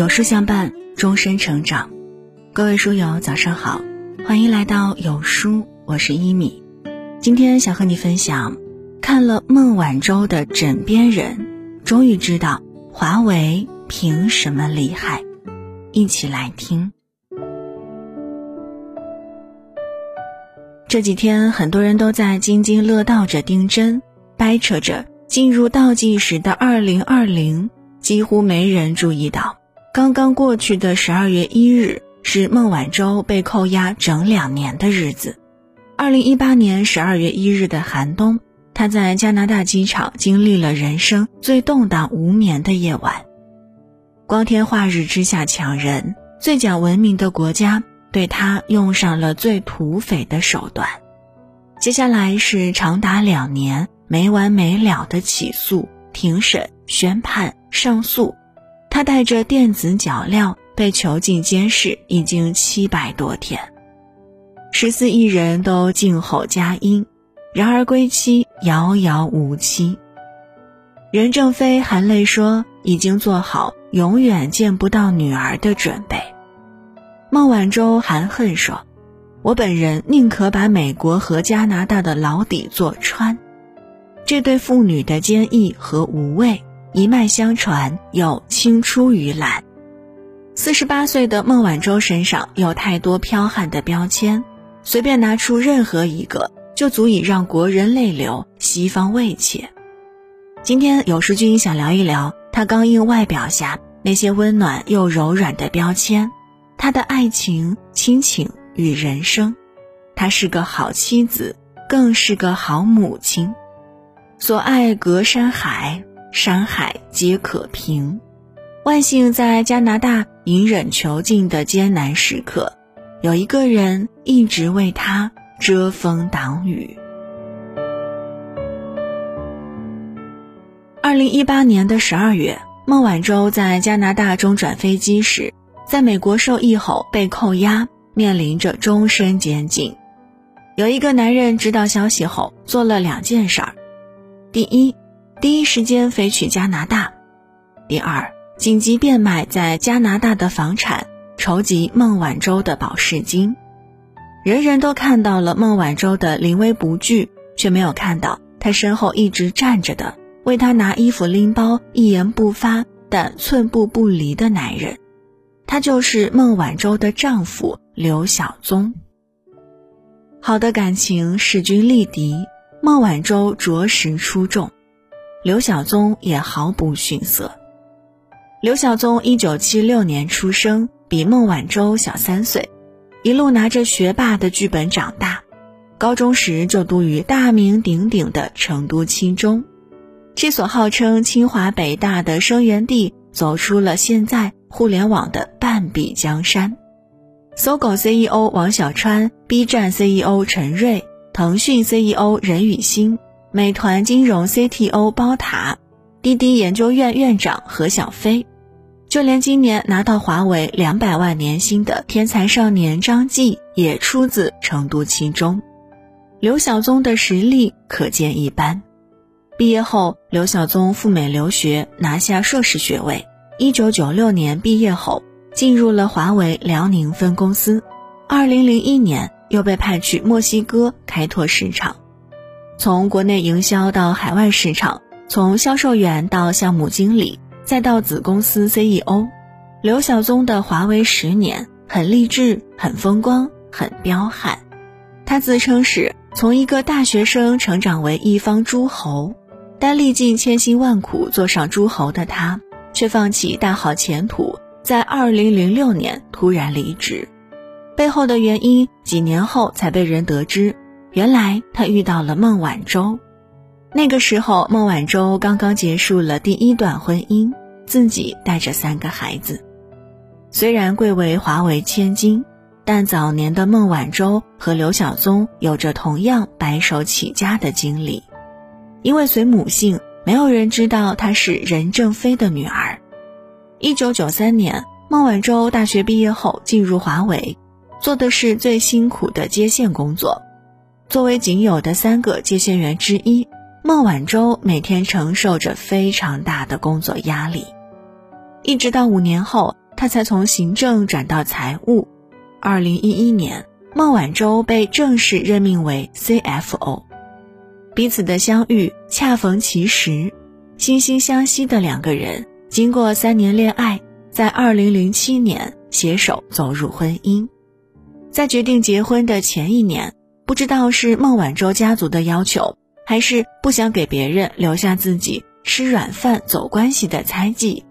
有书相伴，终身成长。各位书友，早上好，欢迎来到有书，我是一米。今天想和你分享，看了孟晚舟的《枕边人》，终于知道华为凭什么厉害。一起来听。这几天，很多人都在津津乐道着丁真，掰扯着进入倒计时的二零二零。几乎没人注意到，刚刚过去的十二月一日是孟晚舟被扣押整两年的日子。二零一八年十二月一日的寒冬，他在加拿大机场经历了人生最动荡无眠的夜晚。光天化日之下抢人，最讲文明的国家对他用上了最土匪的手段。接下来是长达两年没完没了的起诉、庭审、宣判。上诉，他带着电子脚镣被囚禁监视已经七百多天，十四亿人都静候佳音，然而归期遥遥无期。任正非含泪说：“已经做好永远见不到女儿的准备。”孟晚舟含恨说：“我本人宁可把美国和加拿大的牢底坐穿。”这对父女的坚毅和无畏。一脉相传，又青出于蓝。四十八岁的孟晚舟身上有太多剽悍的标签，随便拿出任何一个，就足以让国人泪流，西方畏怯。今天有书君想聊一聊她刚硬外表下那些温暖又柔软的标签，她的爱情、亲情与人生。她是个好妻子，更是个好母亲。所爱隔山海。山海皆可平，万幸在加拿大隐忍囚禁的艰难时刻，有一个人一直为他遮风挡雨。二零一八年的十二月，孟晚舟在加拿大中转飞机时，在美国受益后被扣押，面临着终身监禁。有一个男人知道消息后做了两件事儿，第一。第一时间飞去加拿大，第二，紧急变卖在加拿大的房产，筹集孟晚舟的保释金。人人都看到了孟晚舟的临危不惧，却没有看到她身后一直站着的，为他拿衣服、拎包、一言不发但寸步不离的男人。他就是孟晚舟的丈夫刘晓宗。好的感情势均力敌，孟晚舟着实出众。刘晓宗也毫不逊色。刘晓宗一九七六年出生，比孟晚舟小三岁，一路拿着学霸的剧本长大。高中时就读于大名鼎鼎的成都七中，这所号称清华北大的生源地，走出了现在互联网的半壁江山。搜狗 CEO 王小川、B 站 CEO 陈瑞、腾讯 CEO 任宇欣。美团金融 CTO 包塔，滴滴研究院院长何小飞，就连今年拿到华为两百万年薪的天才少年张继，也出自成都七中。刘晓宗的实力可见一斑。毕业后，刘晓宗赴美留学，拿下硕士学位。一九九六年毕业后，进入了华为辽宁分公司。二零零一年，又被派去墨西哥开拓市场。从国内营销到海外市场，从销售员到项目经理，再到子公司 CEO，刘晓宗的华为十年很励志、很风光、很彪悍。他自称是从一个大学生成长为一方诸侯，但历尽千辛万苦做上诸侯的他，却放弃大好前途，在二零零六年突然离职。背后的原因，几年后才被人得知。原来他遇到了孟晚舟，那个时候孟晚舟刚刚结束了第一段婚姻，自己带着三个孩子。虽然贵为华为千金，但早年的孟晚舟和刘晓宗有着同样白手起家的经历。因为随母姓，没有人知道她是任正非的女儿。一九九三年，孟晚舟大学毕业后进入华为，做的是最辛苦的接线工作。作为仅有的三个接线员之一，孟晚舟每天承受着非常大的工作压力。一直到五年后，他才从行政转到财务。二零一一年，孟晚舟被正式任命为 CFO。彼此的相遇恰逢其时，惺惺相惜的两个人，经过三年恋爱，在二零零七年携手走入婚姻。在决定结婚的前一年，不知道是孟晚舟家族的要求，还是不想给别人留下自己吃软饭走关系的猜忌，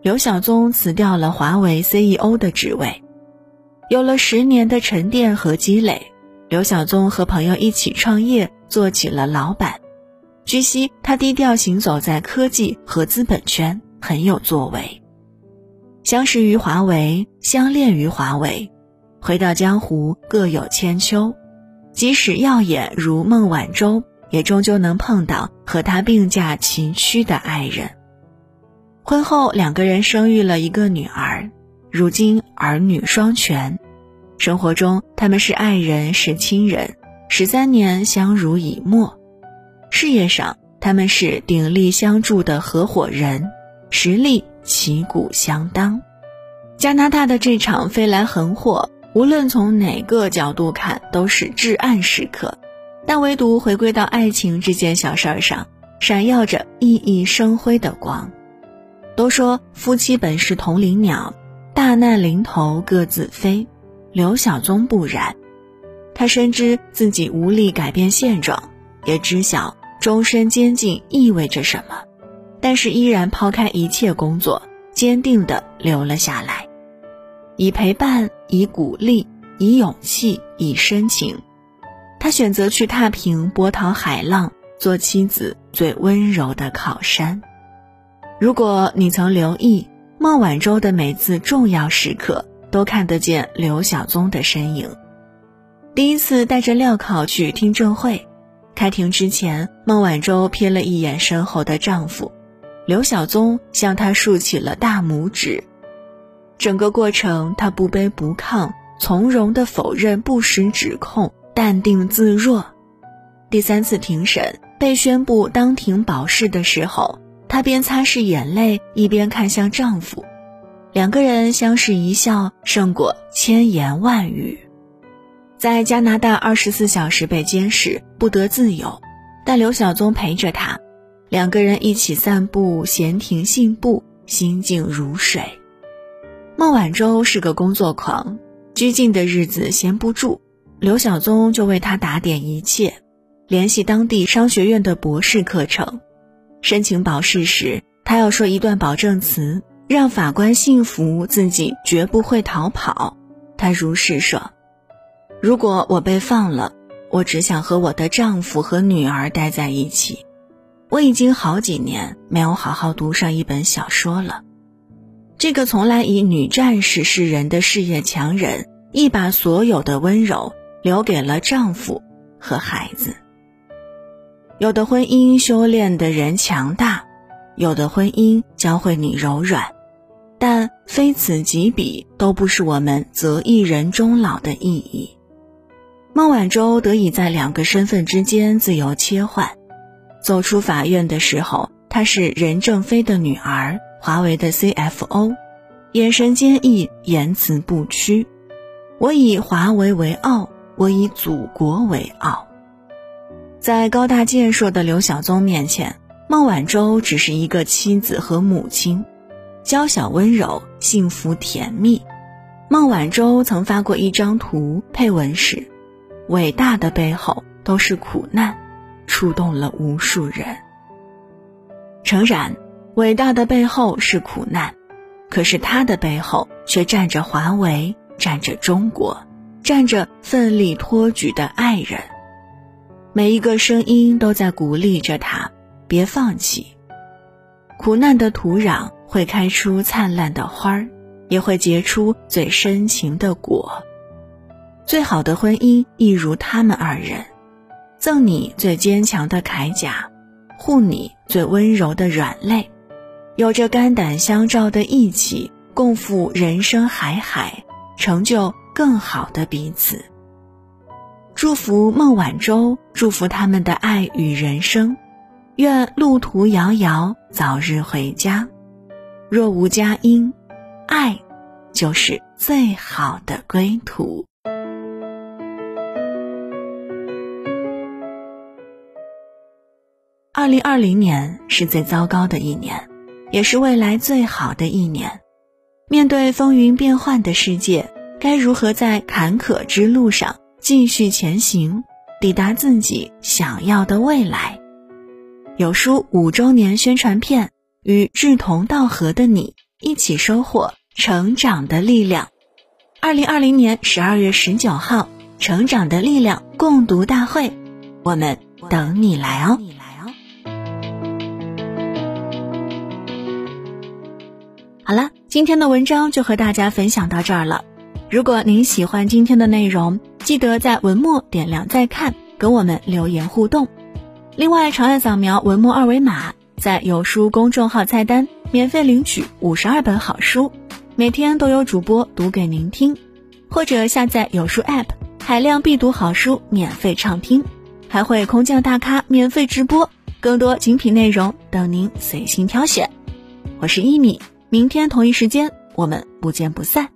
刘晓宗辞掉了华为 CEO 的职位。有了十年的沉淀和积累，刘晓宗和朋友一起创业。做起了老板，据悉他低调行走在科技和资本圈，很有作为。相识于华为，相恋于华为，回到江湖各有千秋。即使耀眼如孟晚舟，也终究能碰到和他并驾齐驱的爱人。婚后，两个人生育了一个女儿，如今儿女双全。生活中，他们是爱人，是亲人。十三年相濡以沫，事业上他们是鼎力相助的合伙人，实力旗鼓相当。加拿大的这场飞来横祸，无论从哪个角度看都是至暗时刻，但唯独回归到爱情这件小事儿上，闪耀着熠熠生辉的光。都说夫妻本是同林鸟，大难临头各自飞，刘晓宗不然。他深知自己无力改变现状，也知晓终身监禁意味着什么，但是依然抛开一切工作，坚定地留了下来，以陪伴，以鼓励，以勇气，以深情。他选择去踏平波涛海浪，做妻子最温柔的靠山。如果你曾留意孟晚舟的每次重要时刻，都看得见刘晓宗的身影。第一次带着镣铐去听证会，开庭之前，孟晚舟瞥了一眼身后的丈夫，刘晓宗向她竖起了大拇指。整个过程，他不卑不亢，从容地否认不实指控，淡定自若。第三次庭审被宣布当庭保释的时候，她边擦拭眼泪，一边看向丈夫，两个人相视一笑，胜过千言万语。在加拿大，二十四小时被监视，不得自由。但刘晓宗陪着她，两个人一起散步，闲庭信步，心静如水。孟晚舟是个工作狂，拘禁的日子闲不住，刘晓宗就为他打点一切，联系当地商学院的博士课程。申请保释时，他要说一段保证词，让法官信服自己绝不会逃跑。他如是说。如果我被放了，我只想和我的丈夫和女儿待在一起。我已经好几年没有好好读上一本小说了。这个从来以女战士示人的事业强人，一把所有的温柔留给了丈夫和孩子。有的婚姻修炼的人强大，有的婚姻教会你柔软，但非此即彼，都不是我们择一人终老的意义。孟晚舟得以在两个身份之间自由切换。走出法院的时候，她是任正非的女儿，华为的 CFO，眼神坚毅，言辞不屈。我以华为为傲，我以祖国为傲。在高大健硕的刘晓宗面前，孟晚舟只是一个妻子和母亲，娇小温柔，幸福甜蜜。孟晚舟曾发过一张图，配文是。伟大的背后都是苦难，触动了无数人。诚然，伟大的背后是苦难，可是他的背后却站着华为，站着中国，站着奋力托举的爱人。每一个声音都在鼓励着他，别放弃。苦难的土壤会开出灿烂的花儿，也会结出最深情的果。最好的婚姻亦如他们二人，赠你最坚强的铠甲，护你最温柔的软肋，有着肝胆相照的义气，共赴人生海海，成就更好的彼此。祝福孟晚舟，祝福他们的爱与人生，愿路途遥遥，早日回家。若无佳音，爱就是最好的归途。二零二零年是最糟糕的一年，也是未来最好的一年。面对风云变幻的世界，该如何在坎坷之路上继续前行，抵达自己想要的未来？有书五周年宣传片，与志同道合的你一起收获成长的力量。二零二零年十二月十九号，成长的力量共读大会，我们等你来哦。好了，今天的文章就和大家分享到这儿了。如果您喜欢今天的内容，记得在文末点亮再看，跟我们留言互动。另外，长按扫描文末二维码，在有书公众号菜单免费领取五十二本好书，每天都有主播读给您听。或者下载有书 App，海量必读好书免费畅听，还会空降大咖免费直播，更多精品内容等您随心挑选。我是一米。明天同一时间，我们不见不散。